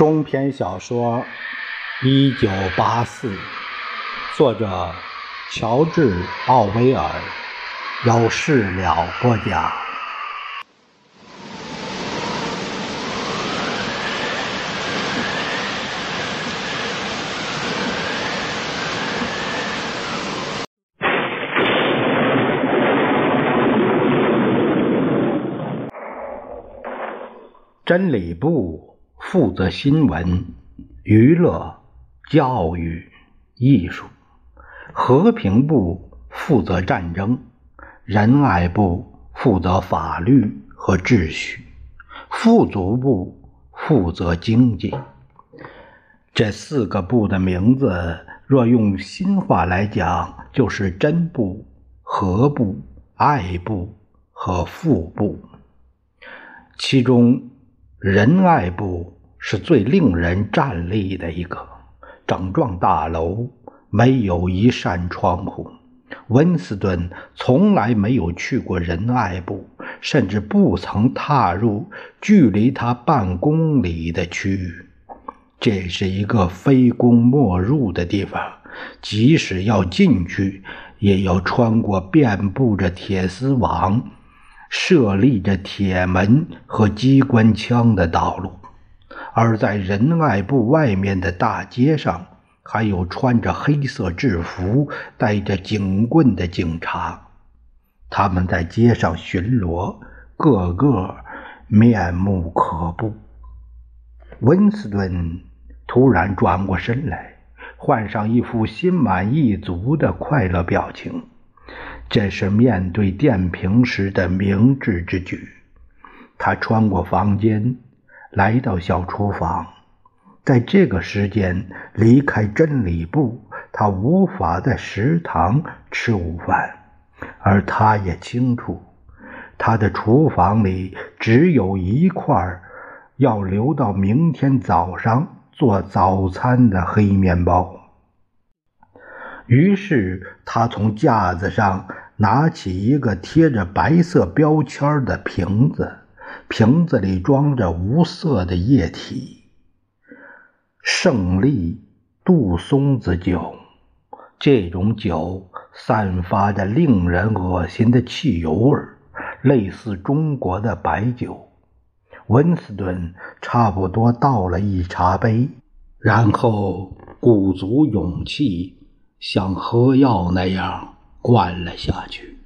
中篇小说《一九八四》，作者乔治·奥威尔，有事了播讲。真理部负责新闻、娱乐、教育、艺术；和平部负责战争；仁爱部负责法律和秩序；富足部负责经济。这四个部的名字，若用新话来讲，就是真部、和部、爱部和富部。其中，仁爱部是最令人站立的一个，整幢大楼没有一扇窗户。温斯顿从来没有去过仁爱部，甚至不曾踏入距离他半公里的区域。这是一个非攻莫入的地方，即使要进去，也要穿过遍布着铁丝网。设立着铁门和机关枪的道路，而在仁爱部外面的大街上，还有穿着黑色制服、带着警棍的警察，他们在街上巡逻，个个面目可怖。温斯顿突然转过身来，换上一副心满意足的快乐表情。这是面对电瓶时的明智之举。他穿过房间，来到小厨房。在这个时间离开真理部，他无法在食堂吃午饭。而他也清楚，他的厨房里只有一块要留到明天早上做早餐的黑面包。于是他从架子上拿起一个贴着白色标签的瓶子，瓶子里装着无色的液体——胜利杜松子酒。这种酒散发着令人恶心的汽油味，类似中国的白酒。温斯顿差不多倒了一茶杯，然后鼓足勇气。像喝药那样灌了下去，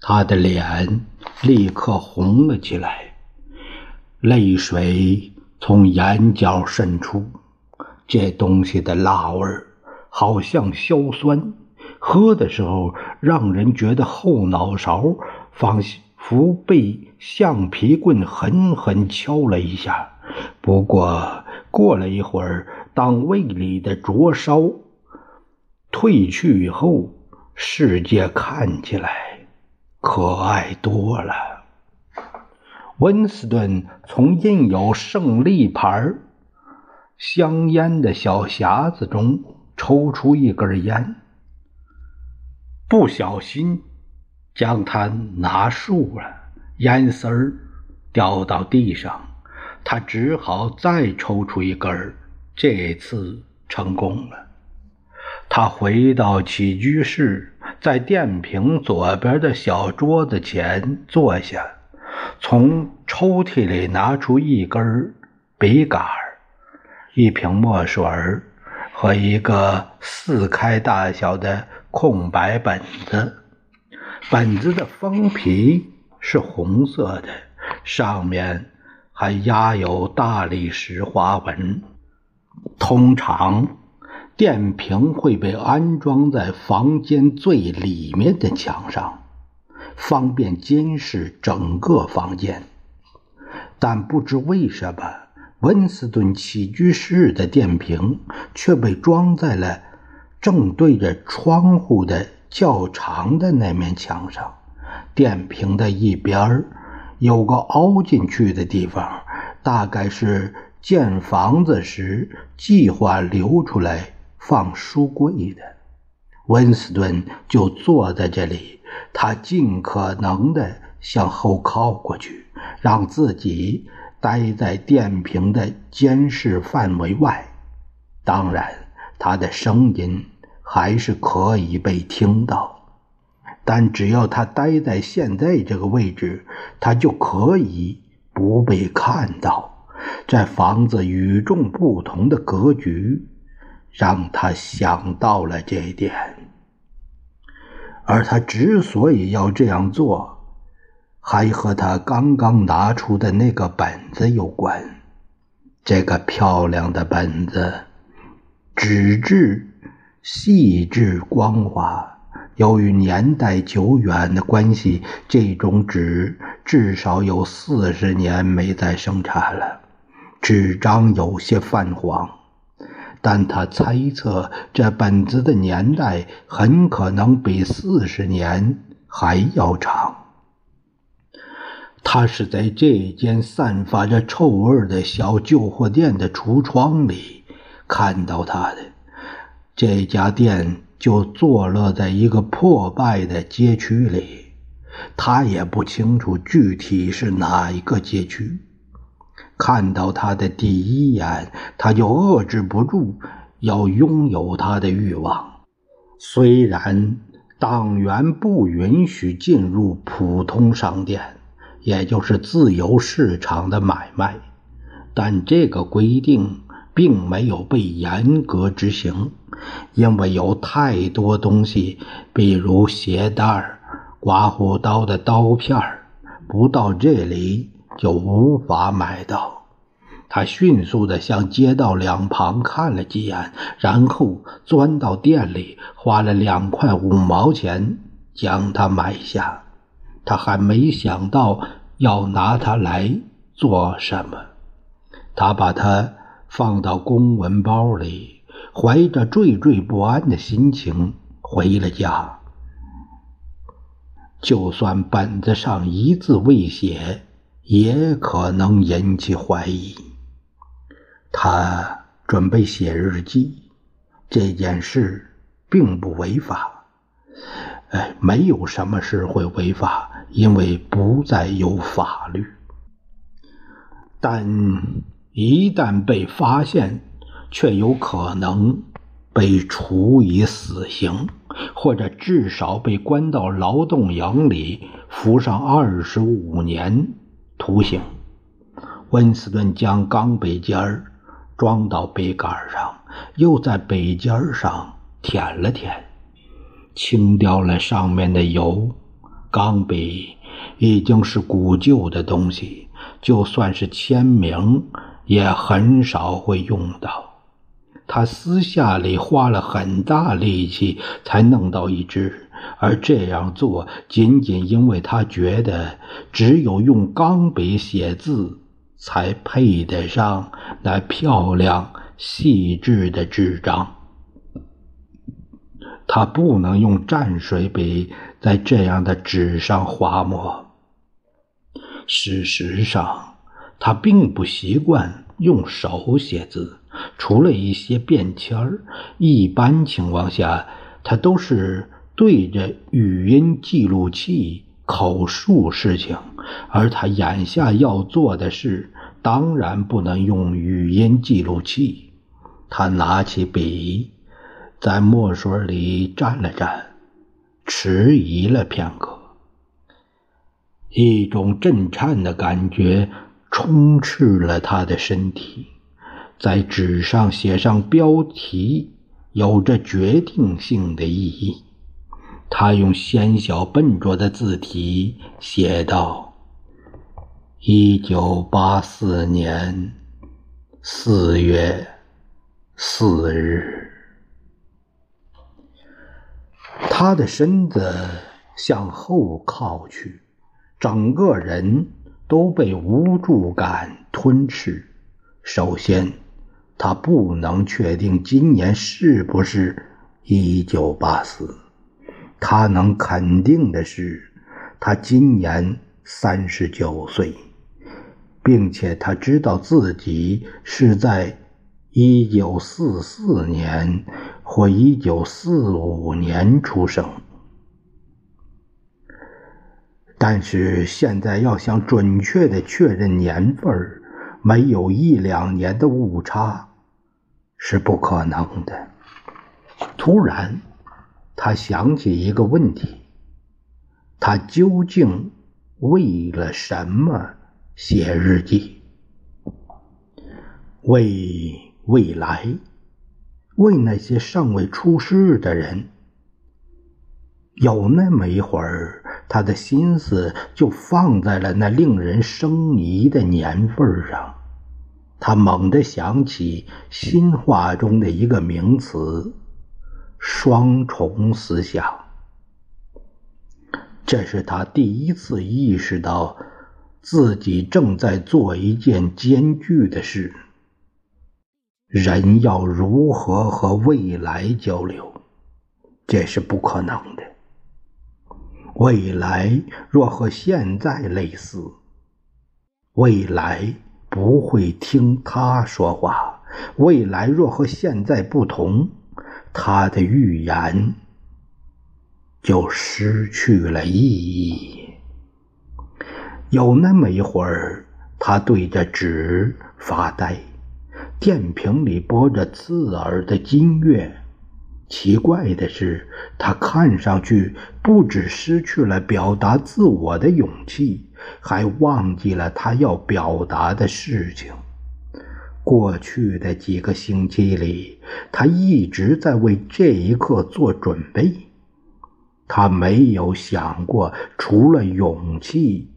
他的脸立刻红了起来，泪水从眼角渗出。这东西的辣味好像硝酸，喝的时候让人觉得后脑勺仿佛被橡皮棍狠狠敲了一下。不过过了一会儿，当胃里的灼烧。退去以后，世界看起来可爱多了。温斯顿从印有胜利牌香烟的小匣子中抽出一根烟，不小心将它拿竖了，烟丝儿掉到地上，他只好再抽出一根，这次成功了。他回到起居室，在电瓶左边的小桌子前坐下，从抽屉里拿出一根笔杆、一瓶墨水和一个四开大小的空白本子。本子的封皮是红色的，上面还压有大理石花纹。通常。电瓶会被安装在房间最里面的墙上，方便监视整个房间。但不知为什么，温斯顿起居室的电瓶却被装在了正对着窗户的较长的那面墙上。电瓶的一边有个凹进去的地方，大概是建房子时计划留出来。放书柜的温斯顿就坐在这里，他尽可能的向后靠过去，让自己待在电瓶的监视范围外。当然，他的声音还是可以被听到。但只要他待在现在这个位置，他就可以不被看到。这房子与众不同的格局，让他想到了这一点。而他之所以要这样做，还和他刚刚拿出的那个本子有关。这个漂亮的本子，纸质细致光滑。由于年代久远的关系，这种纸至少有四十年没再生产了，纸张有些泛黄。但他猜测，这本子的年代很可能比四十年还要长。他是在这间散发着臭味的小旧货店的橱窗里看到他的。这家店。就坐落在一个破败的街区里，他也不清楚具体是哪一个街区。看到他的第一眼，他就遏制不住要拥有他的欲望。虽然党员不允许进入普通商店，也就是自由市场的买卖，但这个规定。并没有被严格执行，因为有太多东西，比如鞋带、刮胡刀的刀片儿，不到这里就无法买到。他迅速地向街道两旁看了几眼，然后钻到店里，花了两块五毛钱将它买下。他还没想到要拿它来做什么，他把它。放到公文包里，怀着惴惴不安的心情回了家。就算本子上一字未写，也可能引起怀疑。他准备写日记，这件事并不违法。哎，没有什么事会违法，因为不再有法律。但。一旦被发现，却有可能被处以死刑，或者至少被关到劳动营里服上二十五年图形。温斯顿将钢笔尖儿装到笔杆上，又在笔尖上舔了舔，清掉了上面的油。钢笔已经是古旧的东西，就算是签名。也很少会用到。他私下里花了很大力气才弄到一支，而这样做仅仅因为他觉得只有用钢笔写字才配得上那漂亮细致的纸张。他不能用蘸水笔在这样的纸上划墨。事实上。他并不习惯用手写字，除了一些便签儿，一般情况下他都是对着语音记录器口述事情。而他眼下要做的事，当然不能用语音记录器。他拿起笔，在墨水里蘸了蘸，迟疑了片刻，一种震颤的感觉。充斥了他的身体，在纸上写上标题有着决定性的意义。他用纤小笨拙的字体写道：“一九八四年四月四日。”他的身子向后靠去，整个人。都被无助感吞噬。首先，他不能确定今年是不是一九八四。他能肯定的是，他今年三十九岁，并且他知道自己是在一九四四年或一九四五年出生。但是现在要想准确的确认年份儿没有一两年的误差是不可能的。突然，他想起一个问题：他究竟为了什么写日记？为未来？为那些尚未出世的人？有那么一会儿，他的心思就放在了那令人生疑的年份上。他猛地想起新话中的一个名词——双重思想。这是他第一次意识到自己正在做一件艰巨的事。人要如何和未来交流？这是不可能的。未来若和现在类似，未来不会听他说话；未来若和现在不同，他的预言就失去了意义。有那么一会儿，他对着纸发呆，电瓶里播着刺耳的音乐。奇怪的是，他看上去不只失去了表达自我的勇气，还忘记了他要表达的事情。过去的几个星期里，他一直在为这一刻做准备。他没有想过，除了勇气，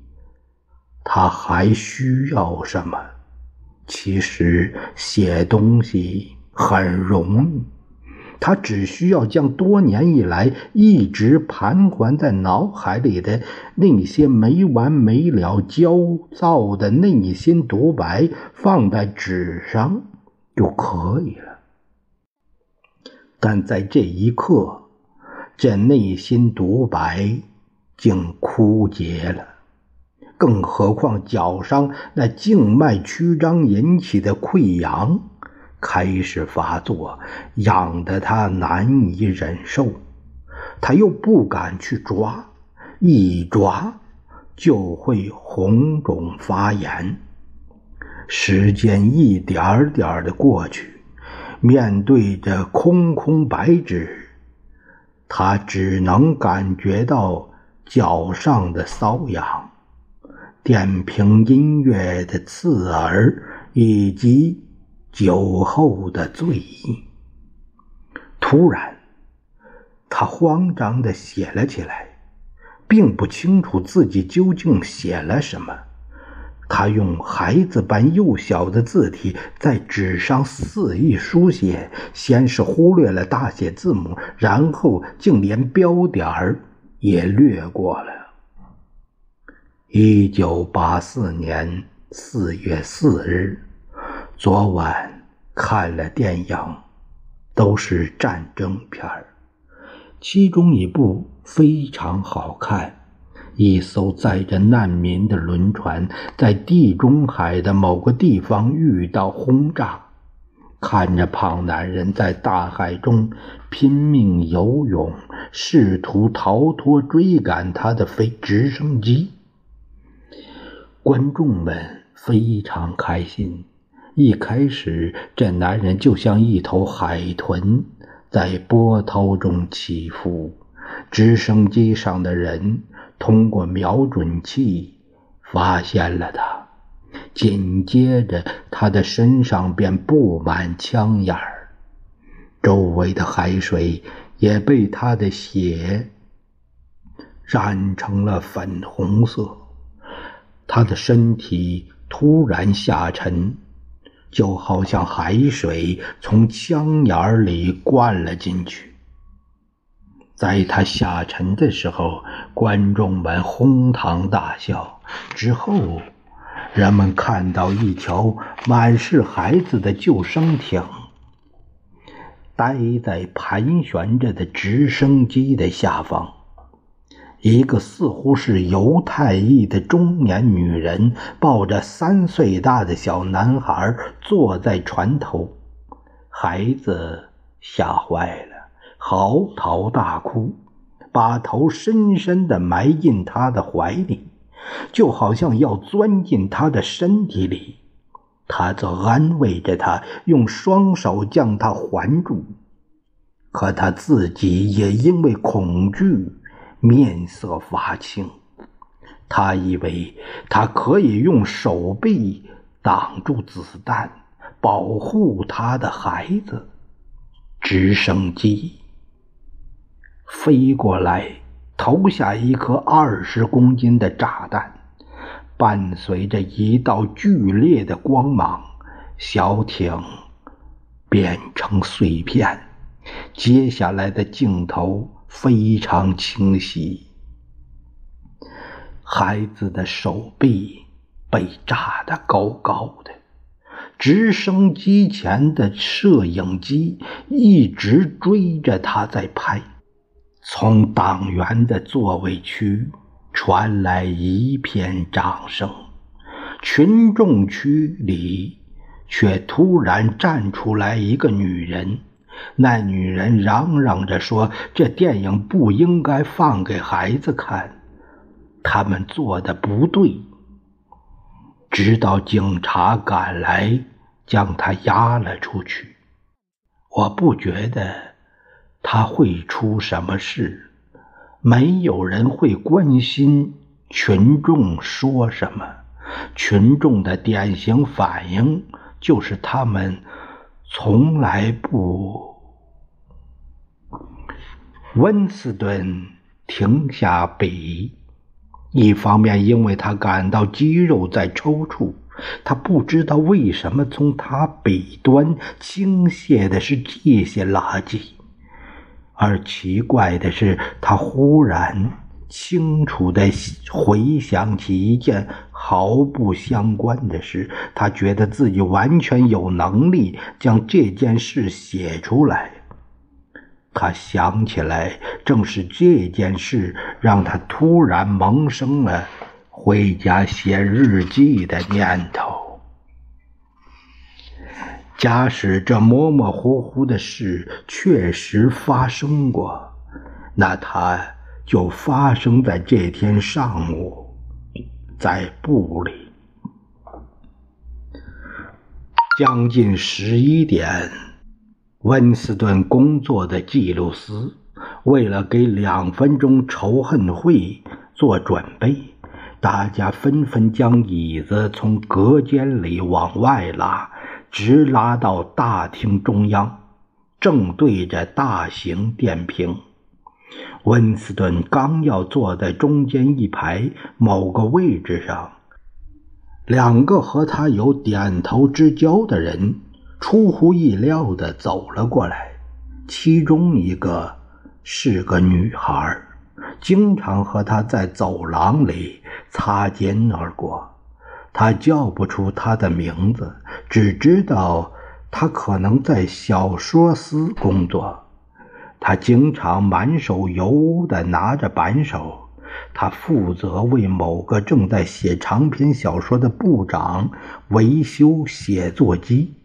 他还需要什么。其实，写东西很容易。他只需要将多年以来一直盘桓在脑海里的那些没完没了、焦躁的内心独白放在纸上就可以了。但在这一刻，这内心独白竟枯竭了。更何况脚上那静脉曲张引起的溃疡。开始发作，痒得他难以忍受。他又不敢去抓，一抓就会红肿发炎。时间一点点的过去，面对着空空白纸，他只能感觉到脚上的瘙痒、电瓶音乐的刺耳，以及。酒后的醉意。突然，他慌张地写了起来，并不清楚自己究竟写了什么。他用孩子般幼小的字体在纸上肆意书写，先是忽略了大写字母，然后竟连标点儿也略过了。一九八四年四月四日。昨晚看了电影，都是战争片儿，其中一部非常好看。一艘载着难民的轮船在地中海的某个地方遇到轰炸，看着胖男人在大海中拼命游泳，试图逃脱追赶他的飞直升机，观众们非常开心。一开始，这男人就像一头海豚，在波涛中起伏。直升机上的人通过瞄准器发现了他，紧接着他的身上便布满枪眼儿，周围的海水也被他的血染成了粉红色。他的身体突然下沉。就好像海水从枪眼里灌了进去。在他下沉的时候，观众们哄堂大笑。之后，人们看到一条满是孩子的救生艇，待在盘旋着的直升机的下方。一个似乎是犹太裔的中年女人抱着三岁大的小男孩坐在船头，孩子吓坏了，嚎啕大哭，把头深深地埋进他的怀里，就好像要钻进他的身体里。他则安慰着他，用双手将他环住。可他自己也因为恐惧，面色发青。他以为他可以用手臂挡住子弹，保护他的孩子。直升机飞过来，投下一颗二十公斤的炸弹，伴随着一道剧烈的光芒，小艇变成碎片。接下来的镜头非常清晰。孩子的手臂被炸得高高的，直升机前的摄影机一直追着他在拍。从党员的座位区传来一片掌声，群众区里却突然站出来一个女人。那女人嚷嚷着说：“这电影不应该放给孩子看。”他们做的不对，直到警察赶来，将他押了出去。我不觉得他会出什么事，没有人会关心群众说什么。群众的典型反应就是他们从来不。温斯顿停下笔。一方面，因为他感到肌肉在抽搐，他不知道为什么从他笔端倾泻的是这些垃圾；而奇怪的是，他忽然清楚地回想起一件毫不相关的事，他觉得自己完全有能力将这件事写出来。他想起来，正是这件事让他突然萌生了回家写日记的念头。假使这模模糊糊的事确实发生过，那它就发生在这天上午，在部里，将近十一点。温斯顿工作的记录司为了给两分钟仇恨会做准备，大家纷纷将椅子从隔间里往外拉，直拉到大厅中央，正对着大型电瓶。温斯顿刚要坐在中间一排某个位置上，两个和他有点头之交的人。出乎意料的走了过来，其中一个是个女孩，经常和他在走廊里擦肩而过。他叫不出她的名字，只知道她可能在小说司工作。他经常满手油污的拿着扳手，他负责为某个正在写长篇小说的部长维修写作机。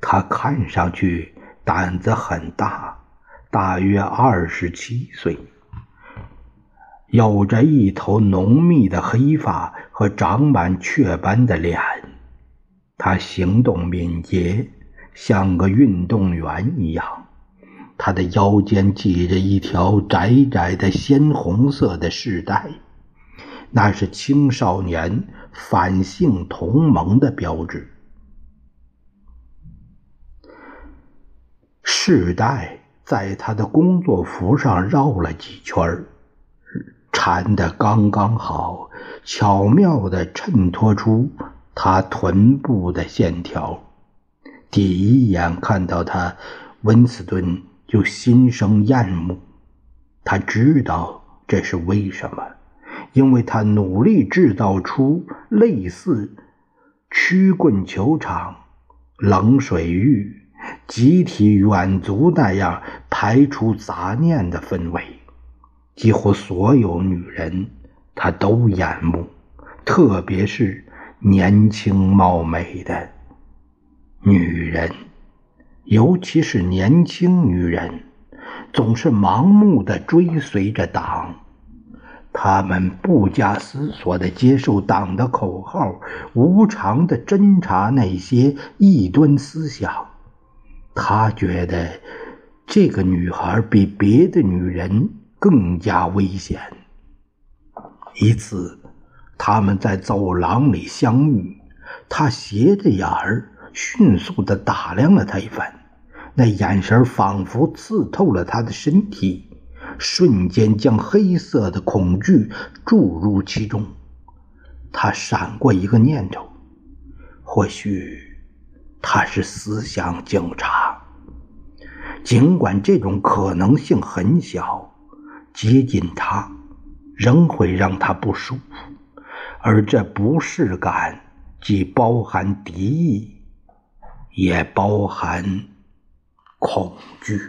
他看上去胆子很大，大约二十七岁，有着一头浓密的黑发和长满雀斑的脸。他行动敏捷，像个运动员一样。他的腰间系着一条窄窄的鲜红色的饰带，那是青少年反性同盟的标志。饰带在他的工作服上绕了几圈缠得刚刚好，巧妙地衬托出他臀部的线条。第一眼看到他，温斯顿就心生厌恶。他知道这是为什么，因为他努力制造出类似曲棍球场、冷水浴。集体远足那样排除杂念的氛围，几乎所有女人她都眼目，特别是年轻貌美的女人，尤其是年轻女人，总是盲目的追随着党。他们不加思索地接受党的口号，无偿地侦查那些异端思想。他觉得这个女孩比别的女人更加危险。一次，他们在走廊里相遇，他斜着眼儿迅速地打量了他一番，那眼神仿佛刺透了他的身体。瞬间将黑色的恐惧注入其中，他闪过一个念头：或许他是思想警察。尽管这种可能性很小，接近他仍会让他不舒服，而这不适感既包含敌意，也包含恐惧。